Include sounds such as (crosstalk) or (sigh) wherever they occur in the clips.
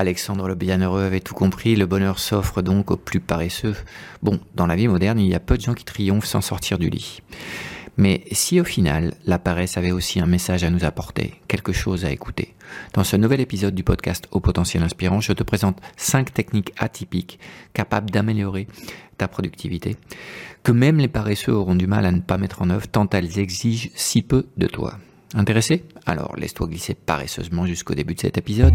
Alexandre le Bienheureux avait tout compris, le bonheur s'offre donc aux plus paresseux. Bon, dans la vie moderne, il y a peu de gens qui triomphent sans sortir du lit. Mais si au final, la paresse avait aussi un message à nous apporter, quelque chose à écouter, dans ce nouvel épisode du podcast Au potentiel inspirant, je te présente 5 techniques atypiques capables d'améliorer ta productivité, que même les paresseux auront du mal à ne pas mettre en œuvre tant elles exigent si peu de toi. Intéressé? Alors laisse-toi glisser paresseusement jusqu'au début de cet épisode.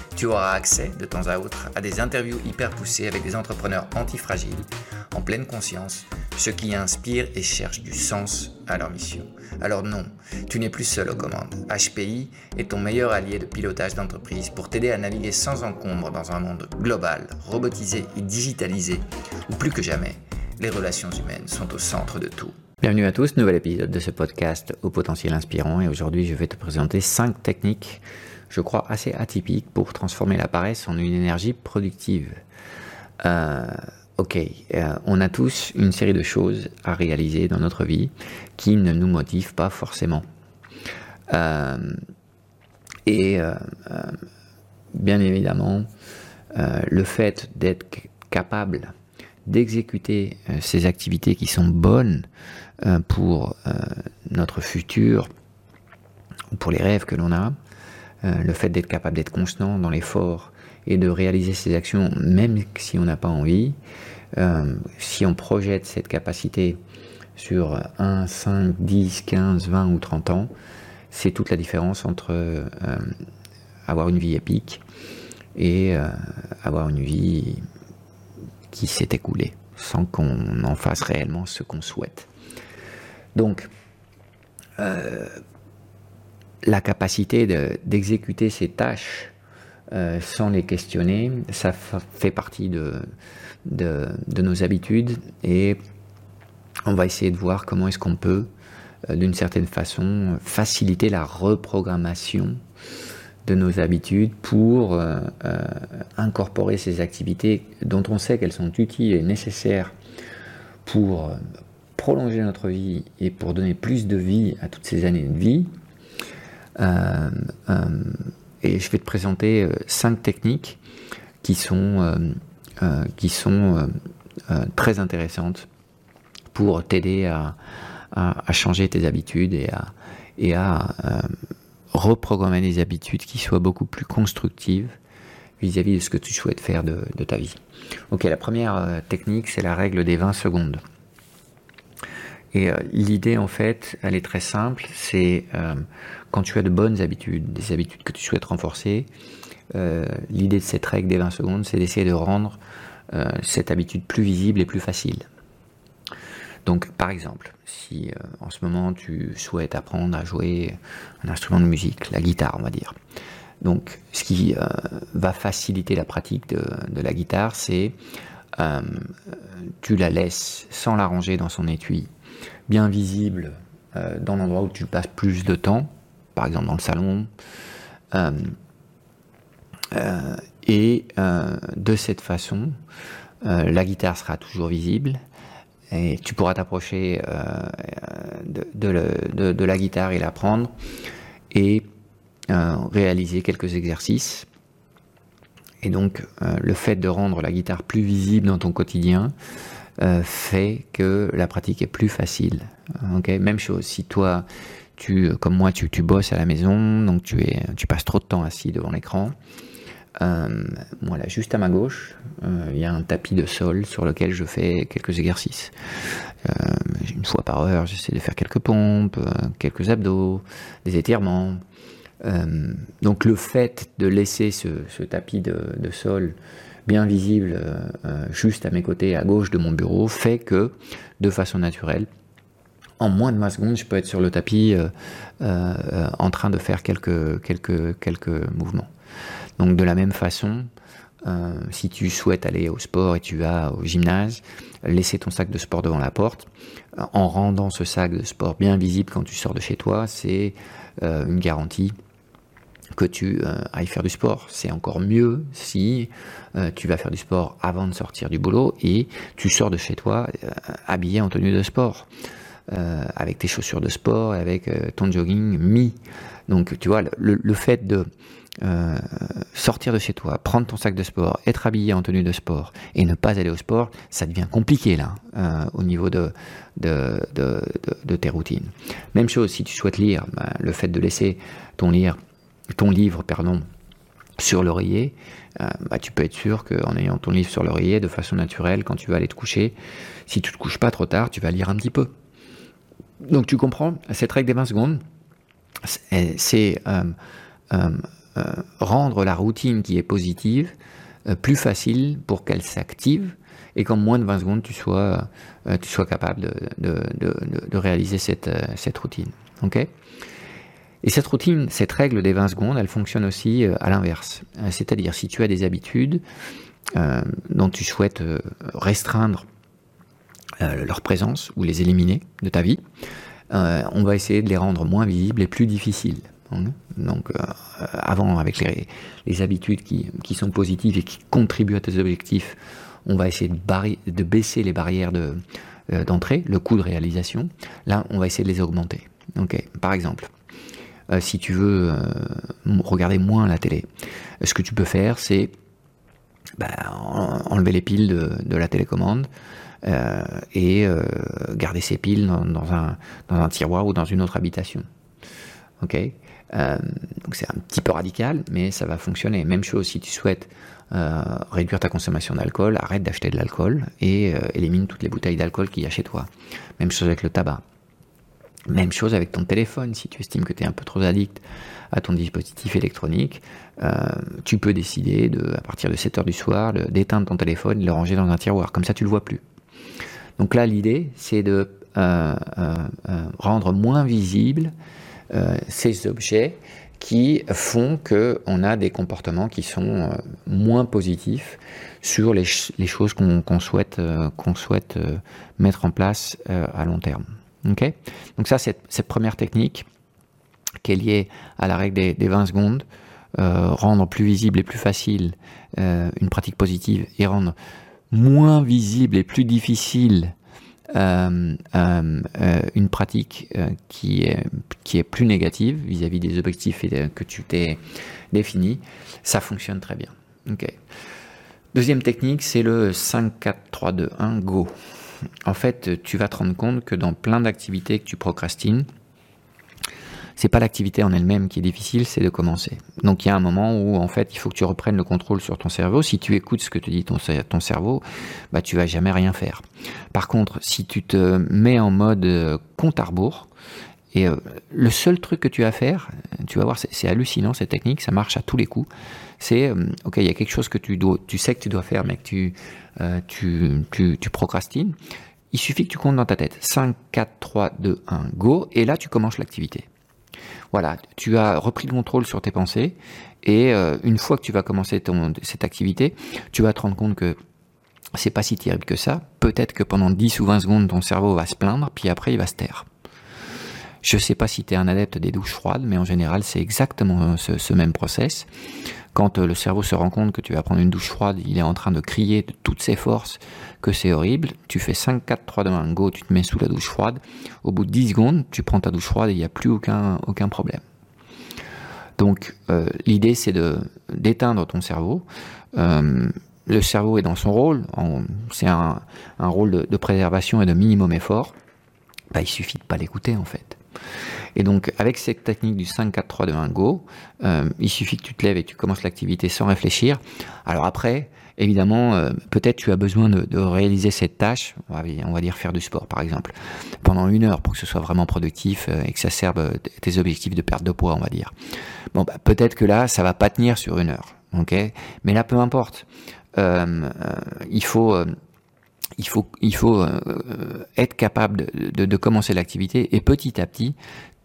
tu auras accès de temps à autre à des interviews hyper poussées avec des entrepreneurs antifragiles, en pleine conscience, ceux qui inspirent et cherchent du sens à leur mission. Alors non, tu n'es plus seul aux commandes. HPI est ton meilleur allié de pilotage d'entreprise pour t'aider à naviguer sans encombre dans un monde global, robotisé et digitalisé, où plus que jamais, les relations humaines sont au centre de tout. Bienvenue à tous, nouvel épisode de ce podcast au potentiel inspirant et aujourd'hui je vais te présenter 5 techniques je crois, assez atypique pour transformer la paresse en une énergie productive. Euh, ok, euh, on a tous une série de choses à réaliser dans notre vie qui ne nous motivent pas forcément. Euh, et bien évidemment, le fait d'être capable d'exécuter ces activités qui sont bonnes pour notre futur, pour les rêves que l'on a, euh, le fait d'être capable d'être constant dans l'effort et de réaliser ses actions même si on n'a pas envie, euh, si on projette cette capacité sur 1, 5, 10, 15, 20 ou 30 ans, c'est toute la différence entre euh, avoir une vie épique et avoir une vie qui s'est écoulée sans qu'on en fasse réellement ce qu'on souhaite. Donc, la capacité d'exécuter ces tâches euh, sans les questionner, ça fait partie de, nos habitudes et on va essayer de voir comment est-ce qu'on peut, euh, d'une certaine façon, faciliter la reprogrammation de nos habitudes pour euh, incorporer ces activités dont on sait qu'elles sont utiles et nécessaires pour prolonger notre vie et pour donner plus de vie à toutes ces années de vie, et je vais te présenter euh, cinq techniques qui sont, qui sont très intéressantes pour t'aider à, à, changer tes habitudes et à, et à reprogrammer des habitudes qui soient beaucoup plus constructives vis-à-vis de ce que tu souhaites faire de, de ta vie. Ok, la première technique, c'est la règle des 20 secondes. Et euh, l'idée, en fait, elle est très simple. C'est euh, quand tu as de bonnes habitudes, des habitudes que tu souhaites renforcer, euh, l'idée de cette règle des 20 secondes, c'est d'essayer de rendre cette habitude plus visible et plus facile. Donc, par exemple, si en ce moment tu souhaites apprendre à jouer un instrument de musique, la guitare, on va dire. Donc, ce qui va faciliter la pratique de, de la guitare, c'est tu la laisses sans la ranger dans son étui visible euh, dans l'endroit où tu passes plus de temps, par exemple dans le salon. Euh, euh, et de cette façon, la guitare sera toujours visible et tu pourras t'approcher de, la guitare et la prendre et réaliser quelques exercices. Et donc le fait de rendre la guitare plus visible dans ton quotidien, euh, fait que la pratique est plus facile. Même chose, si toi tu, comme moi, tu, tu bosses à la maison, donc tu, es, tu passes trop de temps assis devant l'écran. Euh, voilà, juste à ma gauche, euh, il y a un tapis de sol sur lequel je fais quelques exercices. Euh, une fois par heure, j'essaie de faire quelques pompes, quelques abdos, des étirements. donc le fait de laisser ce, tapis de, sol bien visible juste à mes côtés, à gauche de mon bureau, fait que, de façon naturelle, en moins de 20 secondes, je peux être sur le tapis en train de faire quelques, quelques, quelques mouvements. Donc de la même façon, euh, si tu souhaites aller au sport et tu vas au gymnase, laisser ton sac de sport devant la porte, euh, en rendant ce sac de sport bien visible quand tu sors de chez toi, c'est euh, une garantie que tu ailles faire du sport. C'est encore mieux si tu vas faire du sport avant de sortir du boulot et tu sors de chez toi habillé en tenue de sport. avec tes chaussures de sport, avec ton jogging mis. Donc tu vois, le fait de euh, sortir de chez toi, prendre ton sac de sport, être habillé en tenue de sport et ne pas aller au sport, ça devient compliqué là, euh, au niveau de, tes routines. Même chose, si tu souhaites lire, ben, le fait de laisser ton, lire, ton livre pardon, sur l'oreiller, euh, bah, tu peux être sûr qu'en ayant ton livre sur l'oreiller, de façon naturelle, quand tu vas aller te coucher, si tu te couches pas trop tard, tu vas lire un petit peu. Donc tu comprends, cette règle des 20 secondes, c'est euh, rendre la routine qui est positive euh, plus facile pour qu'elle s'active et qu'en moins de 20 secondes, tu sois, euh, capable de, de, réaliser cette, cette routine. ok? Et cette routine, cette règle des 20 secondes, elle fonctionne aussi à l'inverse. C'est-à-dire, si tu as des habitudes dont tu souhaites restreindre leur présence ou les éliminer de ta vie, on va essayer de les rendre moins visibles et plus difficiles. Donc, euh, avant, avec les, habitudes qui, sont positives et qui contribuent à tes objectifs, on va essayer de, baisser les barrières euh, d'entrée, le coût de réalisation. Là, on va essayer de les augmenter. Par exemple, euh, si tu veux regarder moins la télé, ce que tu peux faire, c'est bah, enlever les piles de, la télécommande. et garder ces piles dans, un, tiroir ou dans une autre habitation. Ok? Euh, c'est un petit peu radical, mais ça va fonctionner. Même chose si tu souhaites euh, réduire ta consommation d'alcool, arrête d'acheter de l'alcool et euh, élimine toutes les bouteilles d'alcool qu'il y a chez toi. Même chose avec le tabac. Même chose avec ton téléphone, si tu estimes que tu es un peu trop addict à ton dispositif électronique, tu peux décider de, à partir de 7 heures du soir d'éteindre ton téléphone et le ranger dans un tiroir. Comme ça, tu le vois plus. Donc là, l'idée, c'est de rendre moins visible euh, ces objets qui font qu'on a des comportements qui sont euh, moins positifs sur les, choses euh, qu'on souhaite mettre en place à long terme. Okay Donc ça, c'est cette première technique qui est liée à la règle des, des 20 secondes, rendre plus visible et plus facile une pratique positive et rendre moins visible et plus difficile euh, euh, euh, une pratique qui, est, plus négative vis-à-vis des objectifs que tu t'es définis, ça fonctionne très bien. Deuxième technique, c'est le 5, 4, 3, 2, 1, go. En fait, tu vas te rendre compte que dans plein d'activités que tu procrastines, c'est pas l'activité en elle-même qui est difficile, c'est de commencer. Donc il y a un moment où en fait il faut que tu reprennes le contrôle sur ton cerveau. Si tu écoutes ce que te dit ton, ton cerveau, bah tu vas jamais rien faire. Par contre, si tu te mets en mode euh, compte à rebours, et euh, le seul truc que tu as à faire, tu vas voir, c'est hallucinant cette technique, ça marche à tous les coups. C'est, euh, ok, il y a quelque chose que tu, dois, tu sais que tu dois faire, mais que tu, tu, tu, tu procrastines. Il suffit que tu comptes dans ta tête 5, 4, 3, 2, 1, go, et là tu commences l'activité. Voilà, tu as repris le contrôle sur tes pensées et euh, une fois que tu vas commencer cette activité, tu vas te rendre compte que c'est pas si terrible que ça. Peut-être que pendant 10 ou 20 secondes, ton cerveau va se plaindre, puis après il va se taire. Je sais pas si tu es un adepte des douches froides, mais en général, c'est exactement ce, même process. Quand euh, le cerveau se rend compte que tu vas prendre une douche froide, il est en train de crier de toutes ses forces que c'est horrible. Tu fais 5, 4, 3, 2, 1, go, tu te mets sous la douche froide. Au bout de 10 secondes, tu prends ta douche froide et il n'y a plus aucun, aucun problème. Donc euh, l'idée c'est d'éteindre ton cerveau. Euh, le cerveau est dans son rôle, c'est un, un, rôle de, préservation et de minimum effort. Bah, il suffit de pas l'écouter en fait. Et donc, avec cette technique du 5, 4, 3, 2, 1, go, euh, il suffit que tu te lèves et tu commences l'activité sans réfléchir. Alors après, évidemment, euh, peut-être tu as besoin de, réaliser cette tâche, on va dire faire du sport par exemple, pendant une heure pour que ce soit vraiment productif euh, et que ça serve tes objectifs de perte de poids, on va dire. Bon, bah, peut-être que là, ça va pas tenir sur une heure, ok? Mais là, peu importe. il faut il faut, il faut être capable de, de commencer l'activité et petit à petit,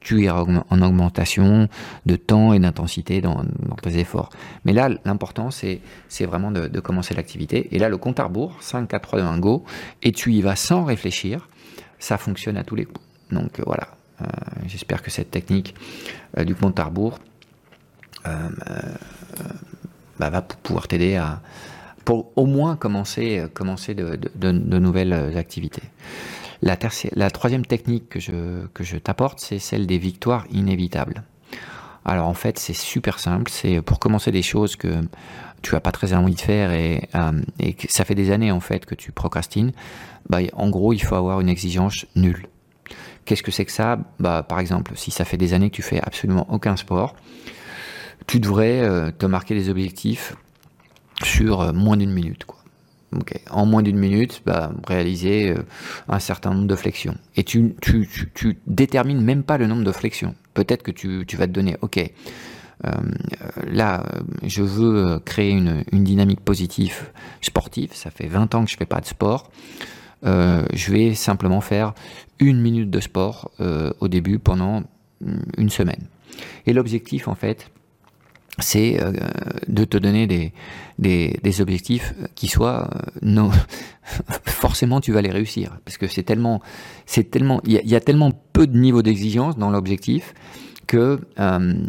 tu iras en augmentation de temps et d'intensité dans, tes efforts. Mais là, l'important, c'est, vraiment de, commencer l'activité. Et là, le compte à rebours, 5, 4, 3, 2, 1, go, et tu y vas sans réfléchir, ça fonctionne à tous les coups. Donc euh, voilà, euh, j'espère que cette technique euh, du compte à rebours bah, va pouvoir t'aider à, pour au moins commencer, commencer de nouvelles activités. La, la troisième technique que je, que je t'apporte, c'est celle des victoires inévitables. Alors en fait, c'est super simple. C'est pour commencer des choses que tu n'as pas très envie de faire et, euh, et, que ça fait des années en fait que tu procrastines. Bah, en gros, il faut avoir une exigence nulle. Qu'est-ce que c'est que ça? Bah, Par exemple, si ça fait des années que tu fais absolument aucun sport, tu devrais euh, te marquer des objectifs sur euh, moins d'une minute. Quoi. En moins d'une minute, bah, réaliser euh, un certain nombre de flexions. Et tu, détermines même pas le nombre de flexions. Peut-être que tu, vas te donner, ok, euh, là, je veux créer une, dynamique positive sportive. Ça fait 20 ans que je fais pas de sport. Je vais simplement faire une minute de sport au début pendant une semaine. Et l'objectif, en fait, c'est euh, de te donner des, des, des, objectifs qui soient euh, non (laughs) forcément tu vas les réussir parce que c'est tellement c'est tellement il y, a tellement peu de niveau d'exigence dans l'objectif que euh,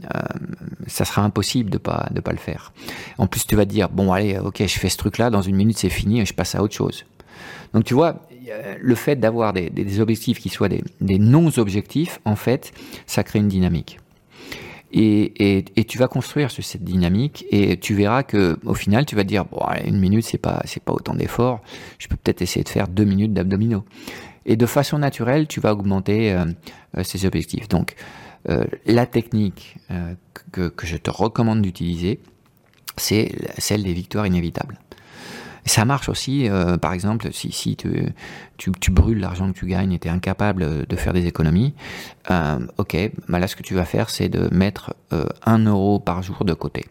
ça sera impossible de pas de pas le faire. En plus tu vas te dire bon allez ok je fais ce truc là dans une minute c'est fini et je passe à autre chose. Donc tu vois le fait d'avoir des, des, objectifs qui soient des, des non-objectifs en fait ça crée une dynamique. Et, tu vas construire sur cette dynamique et tu verras que au final tu vas dire bon une minute c'est pas c'est pas autant d'efforts. Je peux peut-être essayer de faire deux minutes d'abdominaux. Et de façon naturelle tu vas augmenter euh, euh, ces objectifs. Donc euh, la technique que, que je te recommande d'utiliser c'est celle des victoires inévitables ça marche aussi, euh, par exemple, si, tu, brûles l'argent que tu gagnes et tu es incapable de faire des économies, euh, ok, bah là ce que tu vas faire c'est de mettre euh, 1 euro par jour de côté.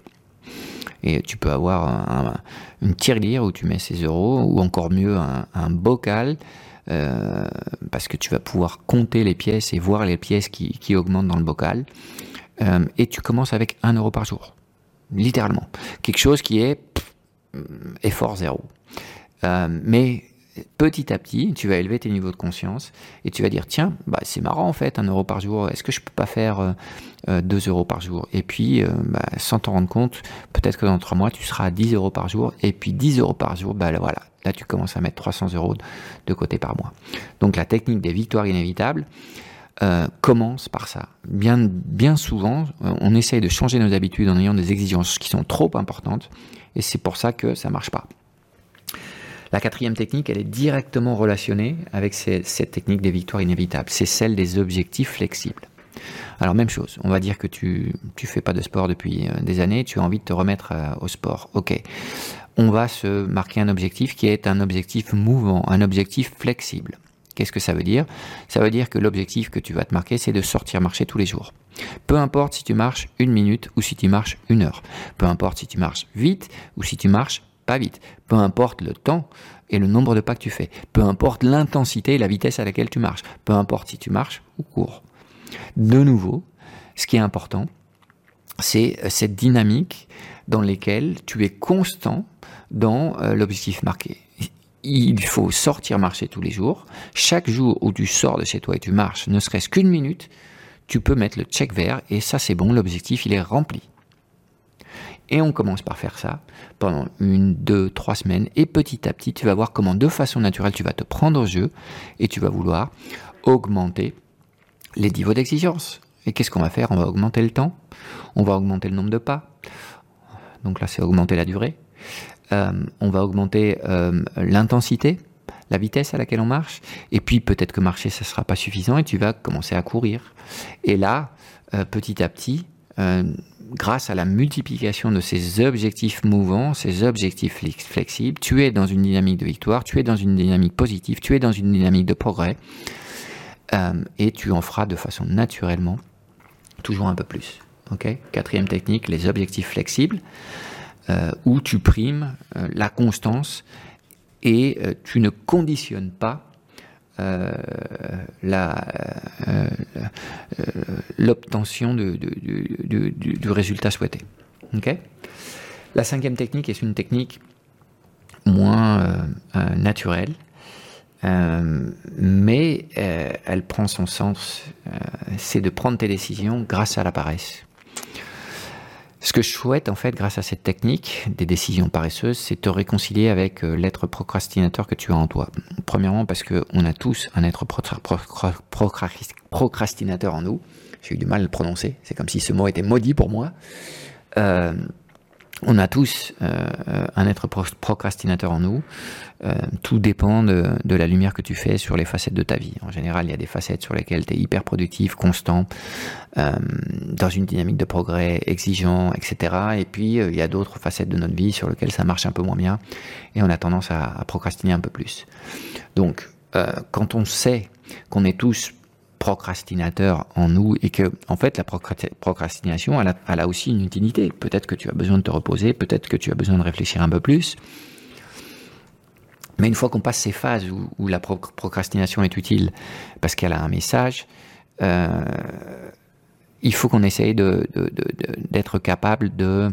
Et tu peux avoir un, une tirelire où tu mets ces euros, ou encore mieux un, bocal, euh, parce que tu vas pouvoir compter les pièces et voir les pièces qui, augmentent dans le bocal. Euh, et tu commences avec 1 euro par jour, littéralement. Quelque chose qui est effort zéro. Euh, mais petit à petit, tu vas élever tes niveaux de conscience et tu vas dire tiens, bah, c'est marrant en fait, un euro par jour, est-ce que je peux pas faire euh, euh, deux 2 euros par jour? Et puis, bah, sans t'en rendre compte, peut-être que dans trois mois, tu seras à 10 euros par jour et puis 10 euros par jour, bah voilà, là tu commences à mettre 300 euros de côté par mois. Donc la technique des victoires inévitables, commence par ça. Bien, bien souvent, on essaye de changer nos habitudes en ayant des exigences qui sont trop importantes et c'est pour ça que ça marche pas. La quatrième technique, elle est directement relationnée avec cette technique des victoires inévitables. C'est celle des objectifs flexibles. Alors même chose, on va dire que tu tu fais pas de sport depuis euh, des années, tu as envie de te remettre euh, au sport. Ok, on va se marquer un objectif qui est un objectif mouvant, un objectif flexible. Qu'est-ce que ça veut dire? Ça veut dire que l'objectif que tu vas te marquer, c'est de sortir marcher tous les jours. Peu importe si tu marches une minute ou si tu marches une heure. Peu importe si tu marches vite ou si tu marches pas vite. Peu importe le temps et le nombre de pas que tu fais. Peu importe l'intensité et la vitesse à laquelle tu marches. Peu importe si tu marches ou cours. De nouveau, ce qui est important, c'est euh, cette dynamique dans laquelle tu es constant dans euh, l'objectif marqué il faut sortir marcher tous les jours. Chaque jour où tu sors de chez toi et tu marches, ne serait-ce qu'une minute, tu peux mettre le check vert et ça c'est bon, l'objectif il est rempli. Et on commence par faire ça pendant une, deux, trois semaines et petit à petit tu vas voir comment de façon naturelle tu vas te prendre au jeu et tu vas vouloir augmenter les niveaux d'exigence. Et qu'est-ce qu'on va faire? On va augmenter le temps, on va augmenter le nombre de pas. Donc là c'est augmenter la durée. Euh, on va augmenter euh, l'intensité, la vitesse à laquelle on marche, et puis peut-être que marcher, ça ne sera pas suffisant, et tu vas commencer à courir. Et là, euh, petit à petit, grâce à la multiplication de ces objectifs mouvants, ces objectifs flexibles, tu es dans une dynamique de victoire, tu es dans une dynamique positive, tu es dans une dynamique de progrès, et tu en feras de façon naturellement toujours un peu plus. Quatrième technique, les objectifs flexibles, où tu primes la constance et tu ne conditionnes pas euh, euh, l'obtention du, résultat souhaité. la cinquième technique est une technique moins euh, naturelle, mais elle prend son sens, c'est de prendre tes décisions grâce à la paresse. Ce que je souhaite en fait grâce à cette technique des décisions paresseuses, c'est te réconcilier avec euh, l'être procrastinateur que tu as en toi. Premièrement parce qu'on a tous un être procrastinateur en nous. J'ai eu du mal à le prononcer, c'est comme si ce mot était maudit pour moi. Euh, on a tous euh, un être procrastinateur en nous. Euh, tout dépend de, la lumière que tu fais sur les facettes de ta vie. En général, il y a des facettes sur lesquelles tu es hyper productif, constant, euh, dans une dynamique de progrès, exigeant, etc. Et puis, il y a d'autres facettes de notre vie sur lesquelles ça marche un peu moins bien et on a tendance à procrastiner un peu plus. Donc, quand on sait qu'on est tous procrastinateur en nous et que, en fait, la procrastination, elle a, aussi une utilité. Peut-être que tu as besoin de te reposer, peut-être que tu as besoin de réfléchir un peu plus. Mais une fois qu'on passe ces phases où, la procrastination est utile parce qu'elle a un message, euh, il faut qu'on essaye d'être capable de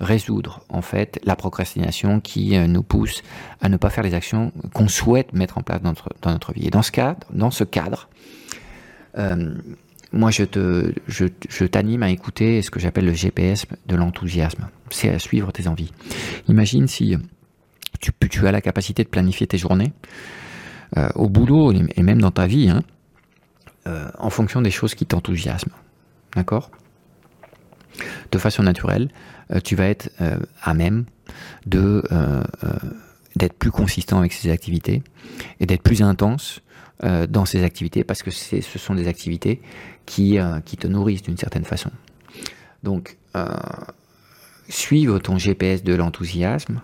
résoudre en fait la procrastination qui euh, nous pousse à ne pas faire les actions qu'on souhaite mettre en place dans notre, dans notre vie. Et dans ce cadre, dans ce cadre, moi, je te, je, t'anime à écouter ce que j'appelle le GPS de l'enthousiasme. C'est à suivre tes envies. Imagine si tu, tu as la capacité de planifier tes journées euh, au boulot et même dans ta vie, hein, euh, en fonction des choses qui t'enthousiasment. D'accord? De façon naturelle, tu vas être à même de d'être plus consistant avec ces activités et d'être plus intense euh, dans ces activités parce que ce sont des activités qui, euh, qui te nourrissent d'une certaine façon. Donc, euh, suivre ton GPS de l'enthousiasme,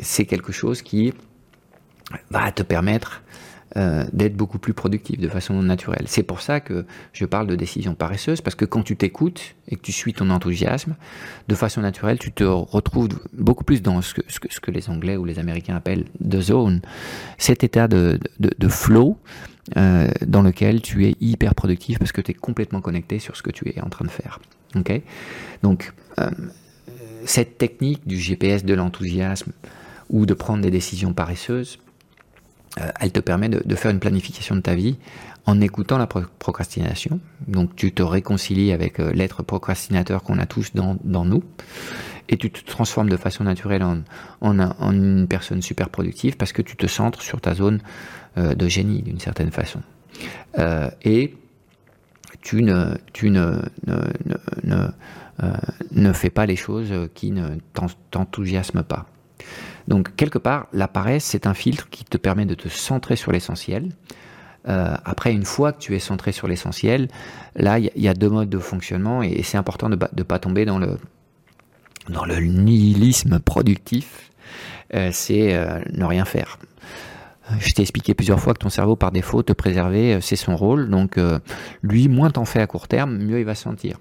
c'est quelque chose qui va te permettre euh, d'être beaucoup plus productif de façon naturelle. C'est pour ça que je parle de décision paresseuse, parce que quand tu t'écoutes et que tu suis ton enthousiasme, de façon naturelle, tu te retrouves beaucoup plus dans ce que, les Anglais ou les Américains appellent the zone, cet état de, flow euh, dans lequel tu es hyper productif parce que tu es complètement connecté sur ce que tu es en train de faire. Donc, euh, cette technique du GPS de l'enthousiasme ou de prendre des décisions paresseuses, elle te permet de, faire une planification de ta vie en écoutant la procrastination. Donc tu te réconcilies avec euh, l'être procrastinateur qu'on a tous dans, nous et tu te transformes de façon naturelle en, une personne super productive parce que tu te centres sur ta zone euh, de génie d'une certaine façon. et tu ne, tu ne, ne fais pas les choses qui ne t'enthousiasment pas. Donc quelque part, la paresse, c'est un filtre qui te permet de te centrer sur l'essentiel. Euh, après, une fois que tu es centré sur l'essentiel, là, il y, a deux modes de fonctionnement et, c'est important de ne pas tomber dans le, nihilisme productif. Euh, c'est euh, ne rien faire. Je t'ai expliqué plusieurs fois que ton cerveau, par défaut, te préserver, c'est son rôle. Donc, lui, moins t'en fais à court terme, mieux il va se sentir.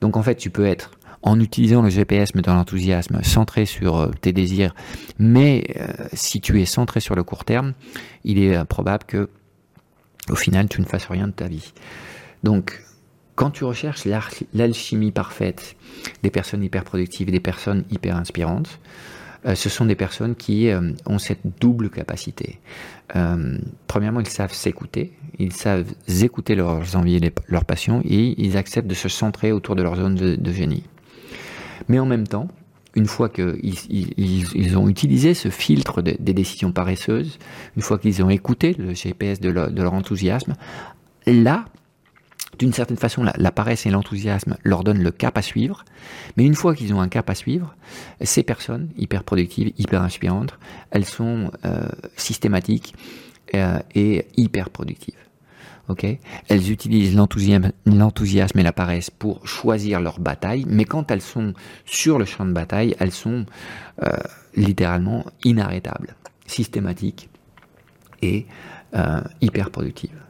Donc, en fait, tu peux être en utilisant le GPS mais dans l'enthousiasme, centré sur euh, tes désirs, mais euh, si tu es centré sur le court terme, il est euh, probable que au final tu ne fasses rien de ta vie. Donc quand tu recherches l'alchimie parfaite des personnes hyper productives et des personnes hyper inspirantes, ce sont des personnes qui ont cette double capacité. premièrement, ils savent s'écouter, ils savent écouter leurs envies et leurs passions, et ils acceptent de se centrer autour de leur zone de génie. Mais en même temps, une fois qu'ils ils, ont utilisé ce filtre des décisions paresseuses, une fois qu'ils ont écouté le GPS de leur, enthousiasme, là, d'une certaine façon, la, paresse et l'enthousiasme leur donnent le cap à suivre. Mais une fois qu'ils ont un cap à suivre, ces personnes hyper productives, hyper inspirantes, elles sont euh, systématiques euh, et hyper productives. Elles utilisent l'enthousiasme et la paresse pour choisir leur bataille, mais quand elles sont sur le champ de bataille, elles sont euh, littéralement inarrêtables, systématiques et hyper productives.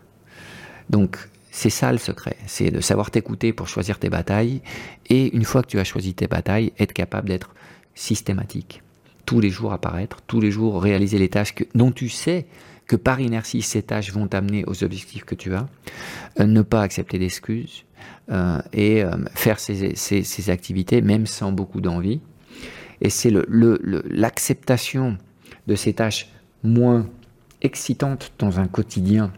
Donc c'est ça le secret, c'est de savoir t'écouter pour choisir tes batailles et une fois que tu as choisi tes batailles, être capable d'être systématique. Tous les jours apparaître, tous les jours réaliser les tâches dont tu sais que par inertie ces tâches vont t'amener aux objectifs que tu as, euh, ne pas accepter d'excuses euh, et euh, faire ces, activités même sans beaucoup d'envie. Et c'est l'acceptation de ces tâches moins excitantes dans un quotidien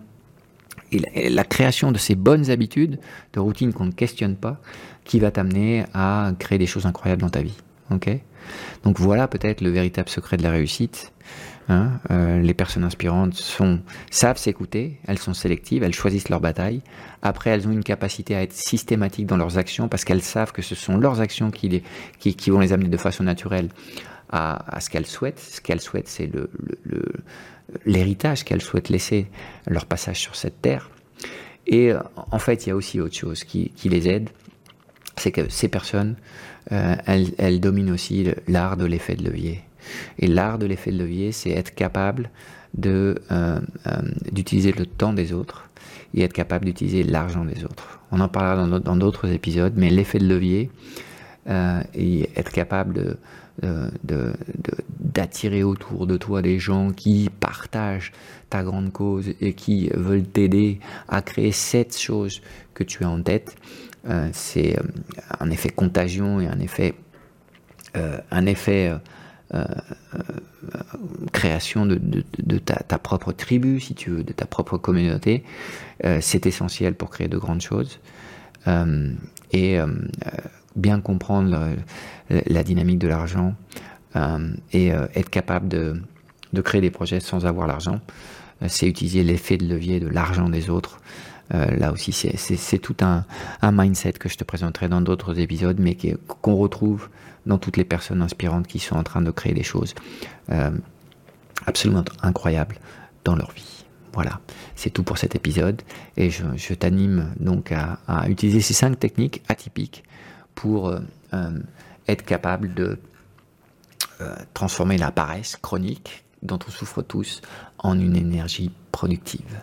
et la, création de ces bonnes habitudes, de routines qu'on ne questionne pas, qui va t'amener à créer des choses incroyables dans ta vie. Ok? Donc voilà peut-être le véritable secret de la réussite. Hein. Euh, les personnes inspirantes savent s'écouter, elles sont sélectives, elles choisissent leur bataille. Après, elles ont une capacité à être systématiques dans leurs actions parce qu'elles savent que ce sont leurs actions qui, vont les amener de façon naturelle à, ce qu'elles souhaitent. Ce qu'elles souhaitent, c'est l'héritage qu'elles souhaitent laisser, leur passage sur cette terre. Et en fait, il y a aussi autre chose qui, les aide, c'est que ces personnes, euh, elles, dominent aussi l'art de l'effet de levier. Et l'art de l'effet de levier, c'est être capable de euh, d'utiliser le temps des autres et être capable d'utiliser l'argent des autres. On en parlera dans d'autres épisodes, mais l'effet de levier et être capable d'attirer autour de toi des gens qui partagent ta grande cause et qui veulent t'aider à créer cette chose que tu as en tête. Euh, c'est euh, un effet contagion et un effet, euh, un effet création de, ta, propre tribu, si tu veux, de ta propre communauté. c'est essentiel pour créer de grandes choses. et bien comprendre la dynamique de l'argent euh, et euh, être capable de, créer des projets sans avoir l'argent, euh, c'est utiliser l'effet de levier de l'argent des autres. là aussi, c'est tout un, mindset que je te présenterai dans d'autres épisodes, mais qu'on retrouve dans toutes les personnes inspirantes qui sont en train de créer des choses absolument incroyables dans leur vie. Voilà, c'est tout pour cet épisode et je, t'anime donc à, utiliser ces cinq techniques atypiques pour euh, euh, être capable de euh, transformer la paresse chronique dont on souffre tous en une énergie productive.